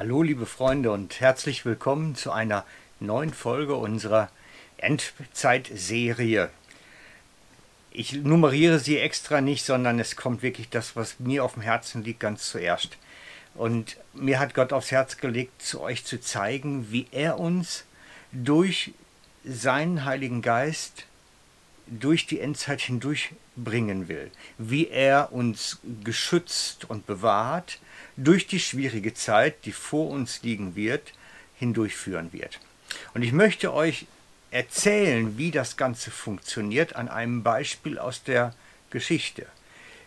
Hallo liebe Freunde und herzlich willkommen zu einer neuen Folge unserer Endzeitserie. Ich nummeriere sie extra nicht, sondern es kommt wirklich das, was mir auf dem Herzen liegt, ganz zuerst. Und mir hat Gott aufs Herz gelegt, zu euch zu zeigen, wie er uns durch seinen Heiligen Geist durch die Endzeit hindurch bringen will, wie er uns geschützt und bewahrt durch die schwierige Zeit, die vor uns liegen wird, hindurchführen wird. Und ich möchte euch erzählen, wie das Ganze funktioniert, an einem Beispiel aus der Geschichte.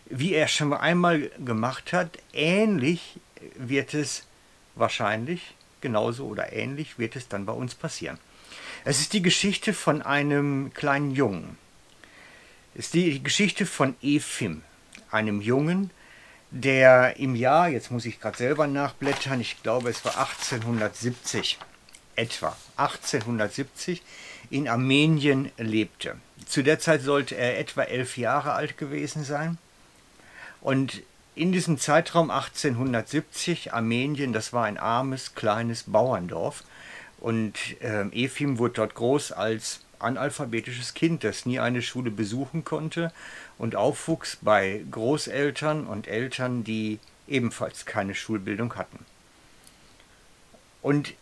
Wie er schon einmal gemacht hat, ähnlich wird es wahrscheinlich, genauso oder ähnlich wird es dann bei uns passieren. Es ist die Geschichte von einem kleinen Jungen. Ist die Geschichte von Efim, einem Jungen, der im Jahr, jetzt muss ich gerade selber nachblättern, ich glaube es war 1870, etwa 1870, in Armenien lebte. Zu der Zeit sollte er etwa elf Jahre alt gewesen sein. Und in diesem Zeitraum 1870, Armenien, das war ein armes, kleines Bauerndorf. Und äh, Efim wurde dort groß als analphabetisches Kind, das nie eine Schule besuchen konnte und aufwuchs bei Großeltern und Eltern, die ebenfalls keine Schulbildung hatten. Und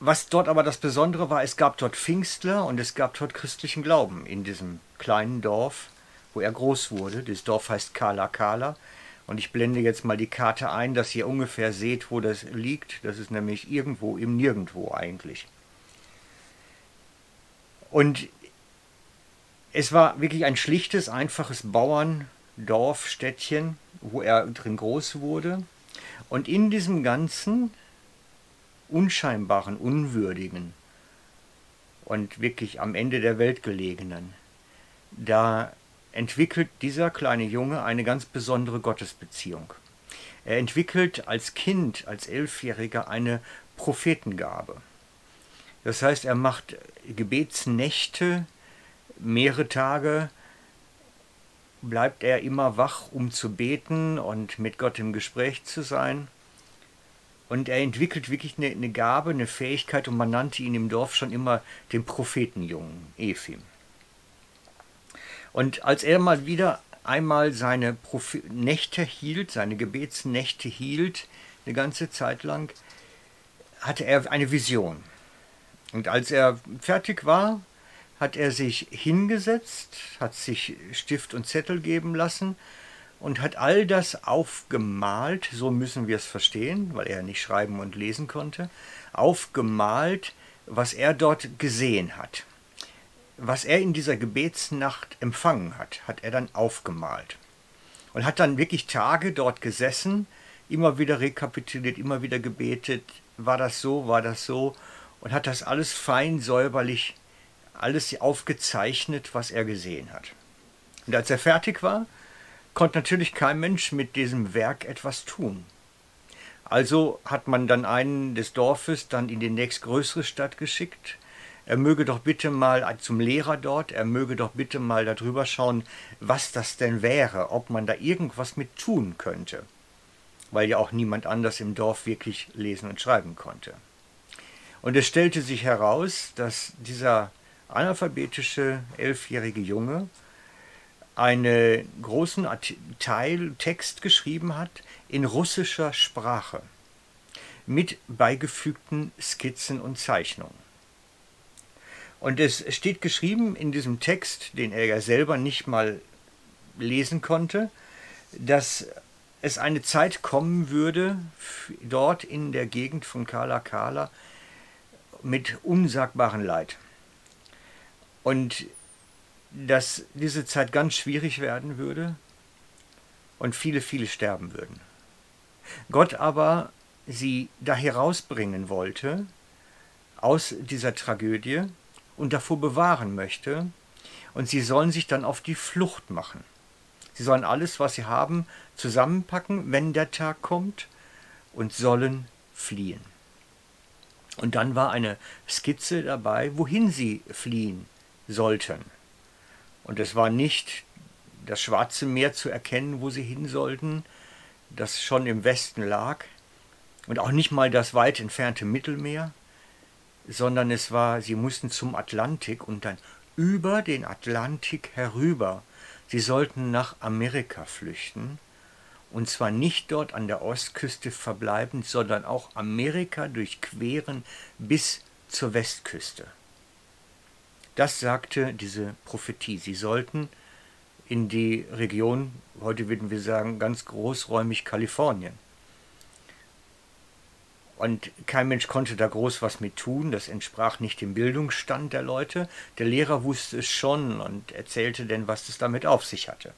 was dort aber das Besondere war, es gab dort Pfingstler und es gab dort christlichen Glauben in diesem kleinen Dorf, wo er groß wurde. Das Dorf heißt Kala Kala. Und ich blende jetzt mal die Karte ein, dass ihr ungefähr seht, wo das liegt. Das ist nämlich irgendwo im Nirgendwo eigentlich. Und es war wirklich ein schlichtes, einfaches Bauerndorf, Städtchen, wo er drin groß wurde. Und in diesem ganzen unscheinbaren, unwürdigen und wirklich am Ende der Welt gelegenen, da entwickelt dieser kleine Junge eine ganz besondere Gottesbeziehung. Er entwickelt als Kind, als Elfjähriger eine Prophetengabe. Das heißt, er macht Gebetsnächte, mehrere Tage bleibt er immer wach, um zu beten und mit Gott im Gespräch zu sein. Und er entwickelt wirklich eine, eine Gabe, eine Fähigkeit und man nannte ihn im Dorf schon immer den Prophetenjungen, Ephim. Und als er mal wieder einmal seine Prophe Nächte hielt, seine Gebetsnächte hielt, eine ganze Zeit lang, hatte er eine Vision. Und als er fertig war, hat er sich hingesetzt, hat sich Stift und Zettel geben lassen und hat all das aufgemalt, so müssen wir es verstehen, weil er nicht schreiben und lesen konnte, aufgemalt, was er dort gesehen hat. Was er in dieser Gebetsnacht empfangen hat, hat er dann aufgemalt. Und hat dann wirklich Tage dort gesessen, immer wieder rekapituliert, immer wieder gebetet, war das so, war das so, und hat das alles fein säuberlich, alles aufgezeichnet, was er gesehen hat. Und als er fertig war, konnte natürlich kein Mensch mit diesem Werk etwas tun. Also hat man dann einen des Dorfes dann in die nächstgrößere Stadt geschickt. Er möge doch bitte mal zum Lehrer dort, er möge doch bitte mal darüber schauen, was das denn wäre, ob man da irgendwas mit tun könnte, weil ja auch niemand anders im Dorf wirklich lesen und schreiben konnte. Und es stellte sich heraus, dass dieser analphabetische elfjährige Junge einen großen Teil Text geschrieben hat in russischer Sprache mit beigefügten Skizzen und Zeichnungen. Und es steht geschrieben in diesem Text, den er ja selber nicht mal lesen konnte, dass es eine Zeit kommen würde, dort in der Gegend von Kala Kala, mit unsagbaren Leid. Und dass diese Zeit ganz schwierig werden würde und viele, viele sterben würden. Gott aber sie da herausbringen wollte aus dieser Tragödie und davor bewahren möchte, und sie sollen sich dann auf die Flucht machen. Sie sollen alles, was sie haben, zusammenpacken, wenn der Tag kommt, und sollen fliehen. Und dann war eine Skizze dabei, wohin sie fliehen sollten. Und es war nicht das Schwarze Meer zu erkennen, wo sie hin sollten, das schon im Westen lag, Und auch nicht mal das weit entfernte Mittelmeer, sondern es war, sie mussten zum Atlantik und dann über den Atlantik herüber. Sie sollten nach Amerika flüchten und zwar nicht dort an der Ostküste verbleibend, sondern auch Amerika durchqueren bis zur Westküste. Das sagte diese Prophetie. Sie sollten in die Region, heute würden wir sagen, ganz großräumig Kalifornien. Und kein Mensch konnte da groß was mit tun, das entsprach nicht dem Bildungsstand der Leute. Der Lehrer wusste es schon und erzählte denn, was es damit auf sich hatte.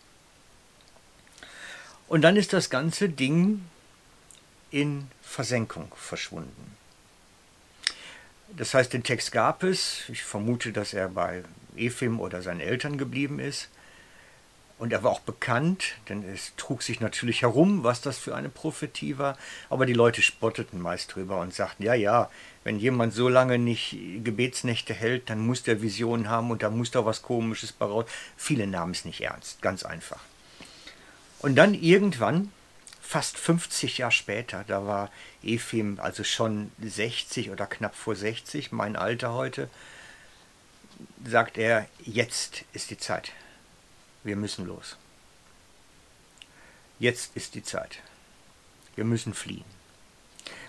Und dann ist das ganze Ding in Versenkung verschwunden. Das heißt, den Text gab es. Ich vermute, dass er bei Ephim oder seinen Eltern geblieben ist. Und er war auch bekannt, denn es trug sich natürlich herum, was das für eine Prophetie war. Aber die Leute spotteten meist drüber und sagten, ja, ja, wenn jemand so lange nicht Gebetsnächte hält, dann muss der Visionen haben und da muss da was Komisches bei. Viele nahmen es nicht ernst, ganz einfach. Und dann irgendwann, fast 50 Jahre später, da war Ephim also schon 60 oder knapp vor 60, mein Alter heute, sagt er, jetzt ist die Zeit wir müssen los. Jetzt ist die Zeit. Wir müssen fliehen.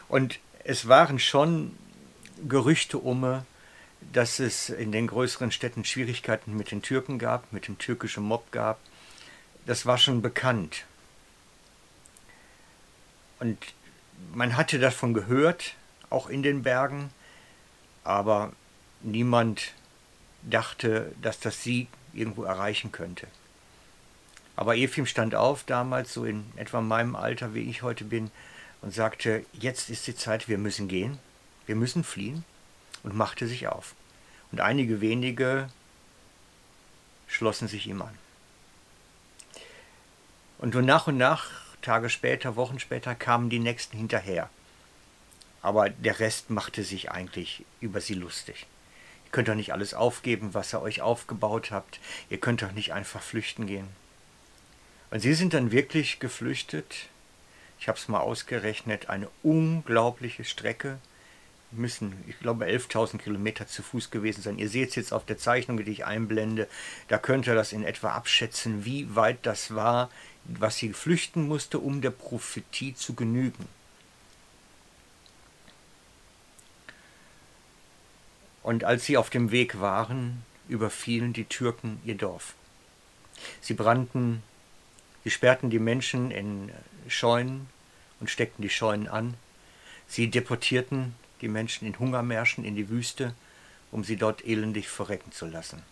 Und es waren schon Gerüchte um, dass es in den größeren Städten Schwierigkeiten mit den Türken gab, mit dem türkischen Mob gab. Das war schon bekannt. Und man hatte davon gehört, auch in den Bergen, aber niemand dachte, dass das sie irgendwo erreichen könnte. Aber Efim stand auf, damals so in etwa meinem Alter, wie ich heute bin, und sagte, jetzt ist die Zeit, wir müssen gehen, wir müssen fliehen, und machte sich auf. Und einige wenige schlossen sich ihm an. Und so nach und nach, Tage später, Wochen später, kamen die nächsten hinterher. Aber der Rest machte sich eigentlich über sie lustig. Ihr könnt doch nicht alles aufgeben, was ihr euch aufgebaut habt. Ihr könnt doch nicht einfach flüchten gehen. Und sie sind dann wirklich geflüchtet. Ich habe es mal ausgerechnet, eine unglaubliche Strecke. Müssen, ich glaube, 11.000 Kilometer zu Fuß gewesen sein. Ihr seht es jetzt auf der Zeichnung, die ich einblende. Da könnt ihr das in etwa abschätzen, wie weit das war, was sie flüchten musste, um der Prophetie zu genügen. Und als sie auf dem Weg waren, überfielen die Türken ihr Dorf. Sie brannten Sie sperrten die Menschen in Scheunen und steckten die Scheunen an. Sie deportierten die Menschen in Hungermärschen in die Wüste, um sie dort elendig verrecken zu lassen.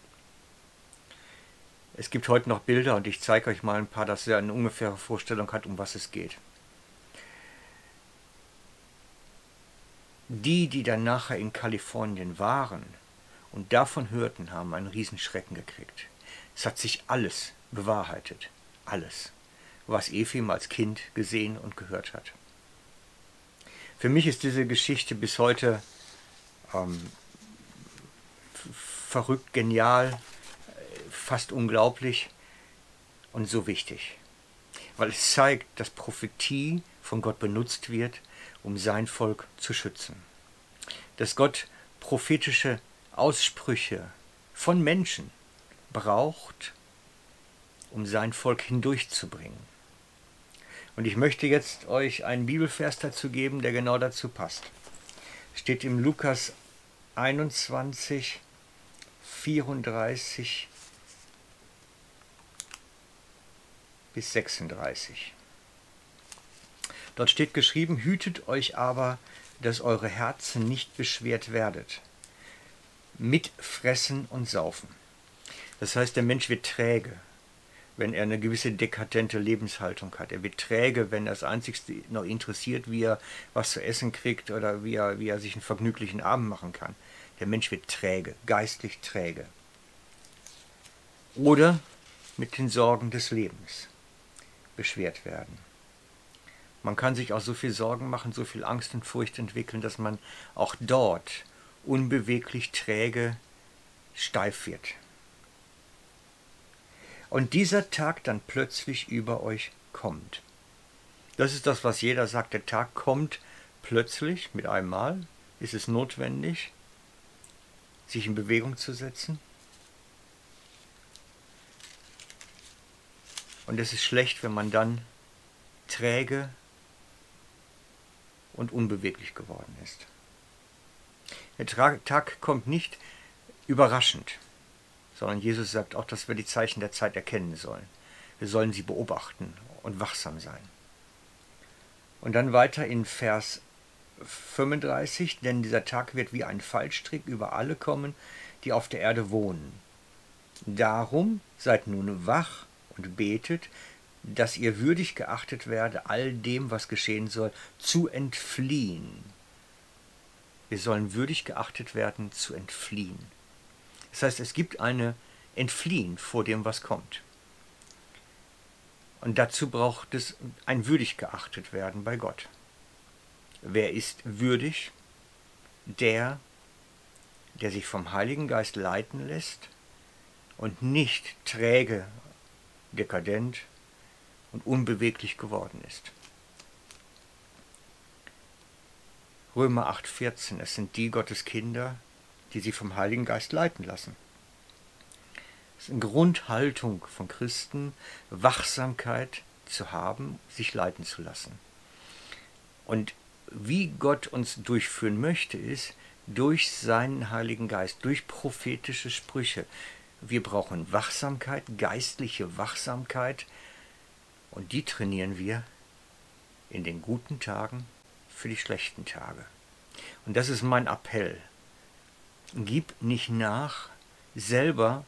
Es gibt heute noch Bilder und ich zeige euch mal ein paar, dass ihr eine ungefähre Vorstellung hat, um was es geht. Die, die dann nachher in Kalifornien waren und davon hörten, haben einen Riesenschrecken gekriegt. Es hat sich alles bewahrheitet alles, was Efim als Kind gesehen und gehört hat. Für mich ist diese Geschichte bis heute ähm, verrückt, genial, fast unglaublich und so wichtig. Weil es zeigt, dass Prophetie von Gott benutzt wird, um sein Volk zu schützen. Dass Gott prophetische Aussprüche von Menschen braucht, um sein Volk hindurchzubringen. Und ich möchte jetzt euch einen Bibelvers dazu geben, der genau dazu passt. Steht im Lukas 21, 34 bis 36. Dort steht geschrieben, hütet euch aber, dass eure Herzen nicht beschwert werdet, mit Fressen und Saufen. Das heißt, der Mensch wird träge, wenn er eine gewisse dekadente Lebenshaltung hat. Er wird träge, wenn das Einzigste noch interessiert, wie er was zu essen kriegt oder wie er, wie er sich einen vergnüglichen Abend machen kann. Der Mensch wird träge, geistlich träge. Oder mit den Sorgen des Lebens beschwert werden. Man kann sich auch so viel Sorgen machen, so viel Angst und Furcht entwickeln, dass man auch dort unbeweglich träge steif wird und dieser Tag dann plötzlich über euch kommt. Das ist das, was jeder sagt. Der Tag kommt plötzlich, mit einmal, ist es notwendig, sich in Bewegung zu setzen. Und es ist schlecht, wenn man dann träge und unbeweglich geworden ist. Der Tag kommt nicht überraschend, sondern Jesus sagt auch, dass wir die Zeichen der Zeit erkennen sollen. Wir sollen sie beobachten und wachsam sein. Und dann weiter in Vers 35, denn dieser Tag wird wie ein Fallstrick über alle kommen, die auf der Erde wohnen. Darum seid nun wach und betet, dass ihr würdig geachtet werde, all dem, was geschehen soll, zu entfliehen. Wir sollen würdig geachtet werden, zu entfliehen. Das heißt, es gibt eine Entfliehen vor dem, was kommt. Und dazu braucht es ein würdig geachtet werden bei Gott. Wer ist würdig? Der, der sich vom Heiligen Geist leiten lässt und nicht träge, dekadent und unbeweglich geworden ist. Römer 8,14 Es sind die Gottes Kinder, die sich vom Heiligen Geist leiten lassen. Es ist eine Grundhaltung von Christen, Wachsamkeit zu haben, sich leiten zu lassen. Und wie Gott uns durchführen möchte, ist durch seinen Heiligen Geist, durch prophetische Sprüche. Wir brauchen Wachsamkeit, geistliche Wachsamkeit, und die trainieren wir in den guten Tagen für die schlechten Tage. Und das ist mein Appell. Gib nicht nach, selber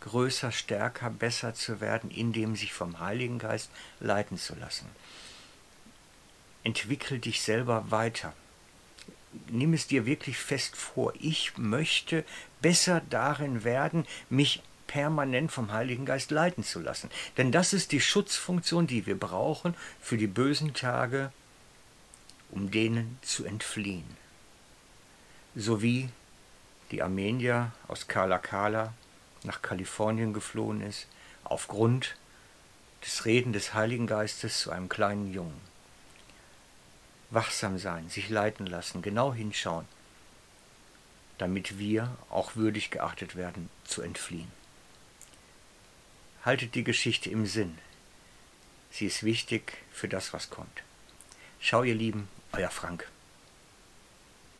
größer, stärker, besser zu werden, indem sich vom Heiligen Geist leiten zu lassen. Entwickel dich selber weiter. Nimm es dir wirklich fest vor. Ich möchte besser darin werden, mich permanent vom Heiligen Geist leiten zu lassen. Denn das ist die Schutzfunktion, die wir brauchen für die bösen Tage, um denen zu entfliehen. So wie die Armenier aus Kala Kala nach Kalifornien geflohen ist, aufgrund des Reden des Heiligen Geistes zu einem kleinen Jungen. Wachsam sein, sich leiten lassen, genau hinschauen, damit wir auch würdig geachtet werden, zu entfliehen. Haltet die Geschichte im Sinn. Sie ist wichtig für das, was kommt. Schau, ihr Lieben, euer Frank.